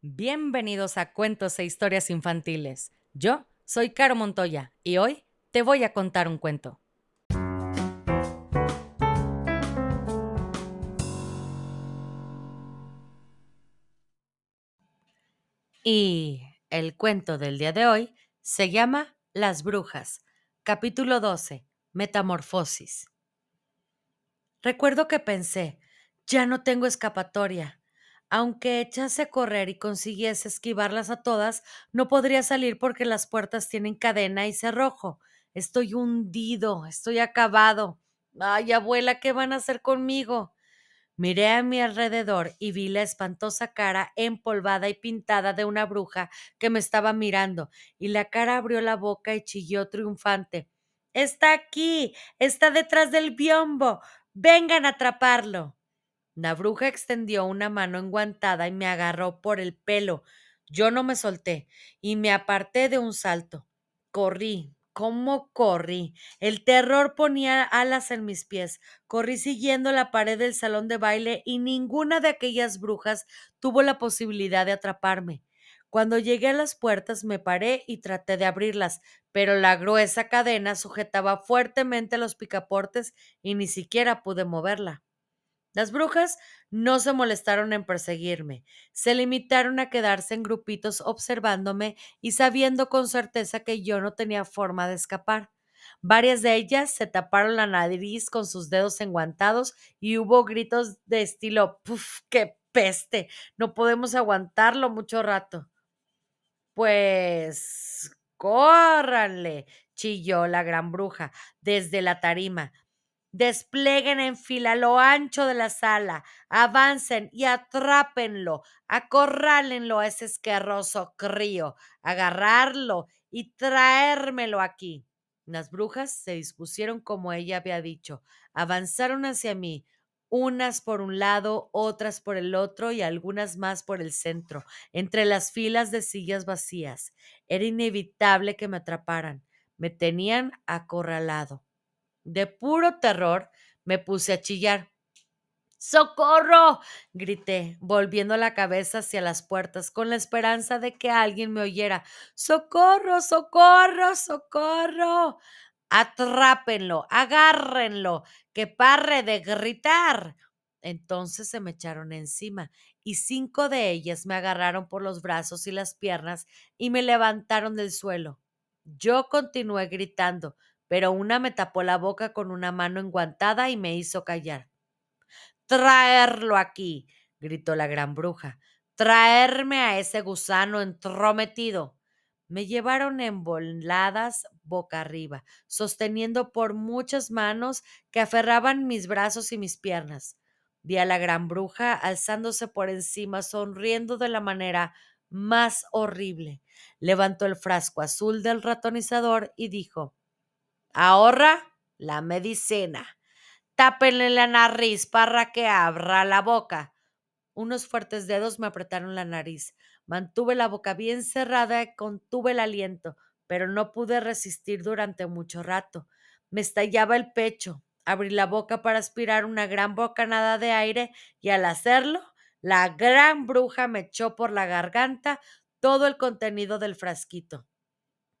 Bienvenidos a Cuentos e Historias Infantiles. Yo soy Caro Montoya y hoy te voy a contar un cuento. Y el cuento del día de hoy se llama Las Brujas, capítulo 12, Metamorfosis. Recuerdo que pensé, ya no tengo escapatoria. Aunque echase a correr y consiguiese esquivarlas a todas, no podría salir porque las puertas tienen cadena y cerrojo. Estoy hundido, estoy acabado. Ay, abuela, ¿qué van a hacer conmigo? Miré a mi alrededor y vi la espantosa cara empolvada y pintada de una bruja que me estaba mirando, y la cara abrió la boca y chilló triunfante. Está aquí, está detrás del biombo. Vengan a atraparlo. La bruja extendió una mano enguantada y me agarró por el pelo. Yo no me solté y me aparté de un salto. Corrí, ¿Cómo corrí? El terror ponía alas en mis pies. Corrí siguiendo la pared del salón de baile y ninguna de aquellas brujas tuvo la posibilidad de atraparme. Cuando llegué a las puertas me paré y traté de abrirlas, pero la gruesa cadena sujetaba fuertemente los picaportes y ni siquiera pude moverla. Las brujas no se molestaron en perseguirme, se limitaron a quedarse en grupitos observándome y sabiendo con certeza que yo no tenía forma de escapar. Varias de ellas se taparon la nariz con sus dedos enguantados y hubo gritos de estilo ¡Puf! ¡Qué peste! No podemos aguantarlo mucho rato. Pues córranle, chilló la gran bruja desde la tarima. Desplieguen en fila lo ancho de la sala, avancen y atrápenlo, acorrálenlo a ese esquerroso crío, agarrarlo y traérmelo aquí. Las brujas se dispusieron como ella había dicho, avanzaron hacia mí, unas por un lado, otras por el otro y algunas más por el centro, entre las filas de sillas vacías. Era inevitable que me atraparan. Me tenían acorralado. De puro terror me puse a chillar. ¡Socorro! grité, volviendo la cabeza hacia las puertas con la esperanza de que alguien me oyera. ¡Socorro! ¡Socorro! ¡Socorro! Atrápenlo, agárrenlo, que parre de gritar. Entonces se me echaron encima y cinco de ellas me agarraron por los brazos y las piernas y me levantaron del suelo. Yo continué gritando, pero una me tapó la boca con una mano enguantada y me hizo callar. Traerlo aquí, gritó la gran bruja. Traerme a ese gusano entrometido. Me llevaron envoladas boca arriba, sosteniendo por muchas manos que aferraban mis brazos y mis piernas. Vi a la gran bruja alzándose por encima, sonriendo de la manera más horrible. Levantó el frasco azul del ratonizador y dijo Ahorra la medicina. Tápenle la nariz para que abra la boca. Unos fuertes dedos me apretaron la nariz. Mantuve la boca bien cerrada y contuve el aliento, pero no pude resistir durante mucho rato. Me estallaba el pecho. Abrí la boca para aspirar una gran bocanada de aire y al hacerlo, la gran bruja me echó por la garganta todo el contenido del frasquito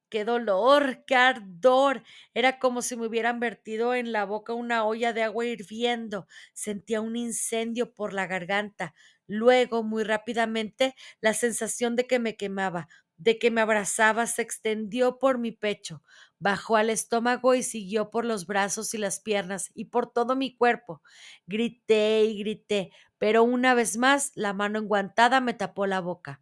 qué dolor, qué ardor. Era como si me hubieran vertido en la boca una olla de agua hirviendo. Sentía un incendio por la garganta. Luego, muy rápidamente, la sensación de que me quemaba, de que me abrazaba, se extendió por mi pecho, bajó al estómago y siguió por los brazos y las piernas y por todo mi cuerpo. Grité y grité, pero una vez más la mano enguantada me tapó la boca.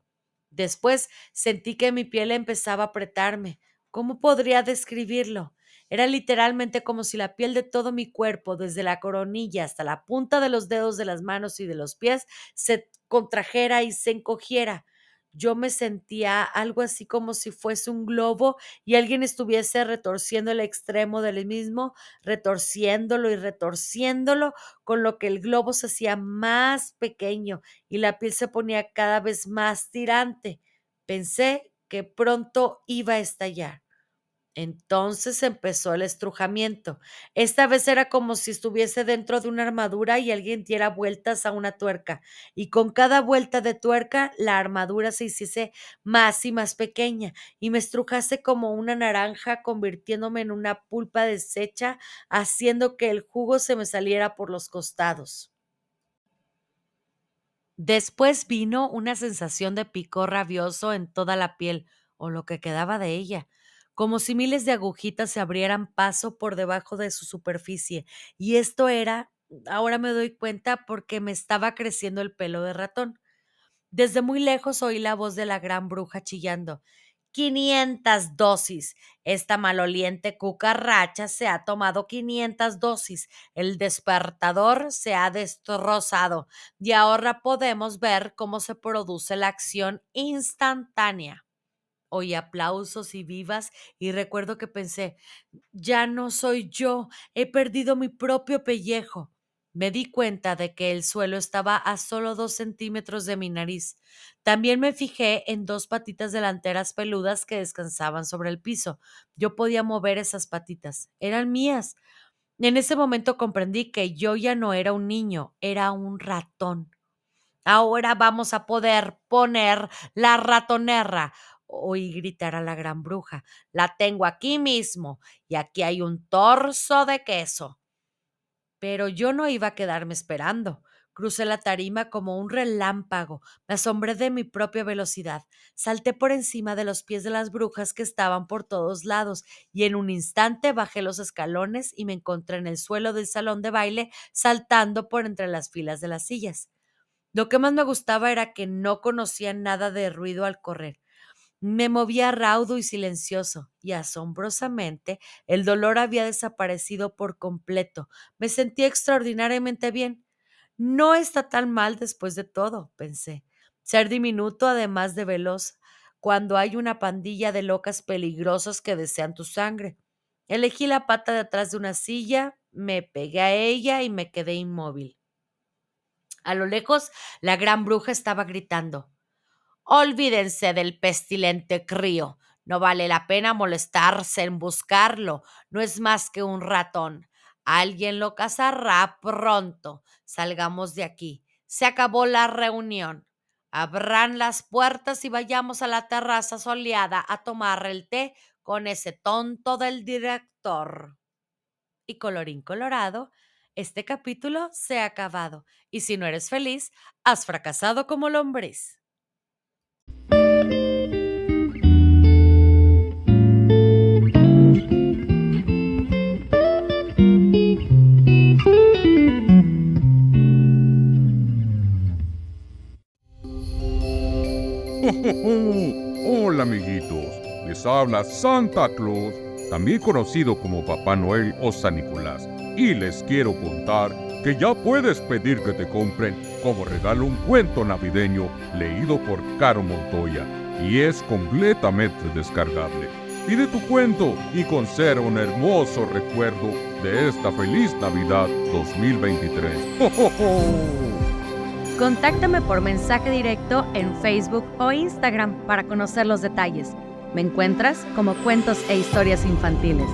Después sentí que mi piel empezaba a apretarme. ¿Cómo podría describirlo? Era literalmente como si la piel de todo mi cuerpo, desde la coronilla hasta la punta de los dedos de las manos y de los pies, se contrajera y se encogiera yo me sentía algo así como si fuese un globo y alguien estuviese retorciendo el extremo del mismo, retorciéndolo y retorciéndolo, con lo que el globo se hacía más pequeño y la piel se ponía cada vez más tirante. Pensé que pronto iba a estallar. Entonces empezó el estrujamiento. Esta vez era como si estuviese dentro de una armadura y alguien diera vueltas a una tuerca, y con cada vuelta de tuerca la armadura se hiciese más y más pequeña, y me estrujase como una naranja, convirtiéndome en una pulpa deshecha, haciendo que el jugo se me saliera por los costados. Después vino una sensación de picor rabioso en toda la piel, o lo que quedaba de ella como si miles de agujitas se abrieran paso por debajo de su superficie. Y esto era, ahora me doy cuenta, porque me estaba creciendo el pelo de ratón. Desde muy lejos oí la voz de la gran bruja chillando. ¡Quinientas dosis. Esta maloliente cucaracha se ha tomado quinientas dosis. El despertador se ha destrozado y ahora podemos ver cómo se produce la acción instantánea. Oí aplausos y vivas y recuerdo que pensé, ya no soy yo, he perdido mi propio pellejo. Me di cuenta de que el suelo estaba a solo dos centímetros de mi nariz. También me fijé en dos patitas delanteras peludas que descansaban sobre el piso. Yo podía mover esas patitas. Eran mías. En ese momento comprendí que yo ya no era un niño, era un ratón. Ahora vamos a poder poner la ratonerra oí gritar a la gran bruja. La tengo aquí mismo y aquí hay un torso de queso. Pero yo no iba a quedarme esperando. Crucé la tarima como un relámpago. Me asombré de mi propia velocidad. Salté por encima de los pies de las brujas que estaban por todos lados y en un instante bajé los escalones y me encontré en el suelo del salón de baile saltando por entre las filas de las sillas. Lo que más me gustaba era que no conocía nada de ruido al correr. Me movía raudo y silencioso, y asombrosamente el dolor había desaparecido por completo. Me sentía extraordinariamente bien. No está tan mal después de todo, pensé. Ser diminuto, además de veloz, cuando hay una pandilla de locas peligrosas que desean tu sangre. Elegí la pata de atrás de una silla, me pegué a ella y me quedé inmóvil. A lo lejos, la gran bruja estaba gritando. Olvídense del pestilente crío. No vale la pena molestarse en buscarlo. No es más que un ratón. Alguien lo cazará pronto. Salgamos de aquí. Se acabó la reunión. Abran las puertas y vayamos a la terraza soleada a tomar el té con ese tonto del director. Y colorín colorado, este capítulo se ha acabado. Y si no eres feliz, has fracasado como lombriz. Habla Santa Claus, también conocido como Papá Noel o San Nicolás, y les quiero contar que ya puedes pedir que te compren como regalo un cuento navideño leído por Caro Montoya y es completamente descargable. Pide tu cuento y conserva un hermoso recuerdo de esta feliz Navidad 2023. Contáctame por mensaje directo en Facebook o Instagram para conocer los detalles. Me encuentras como Cuentos e Historias Infantiles.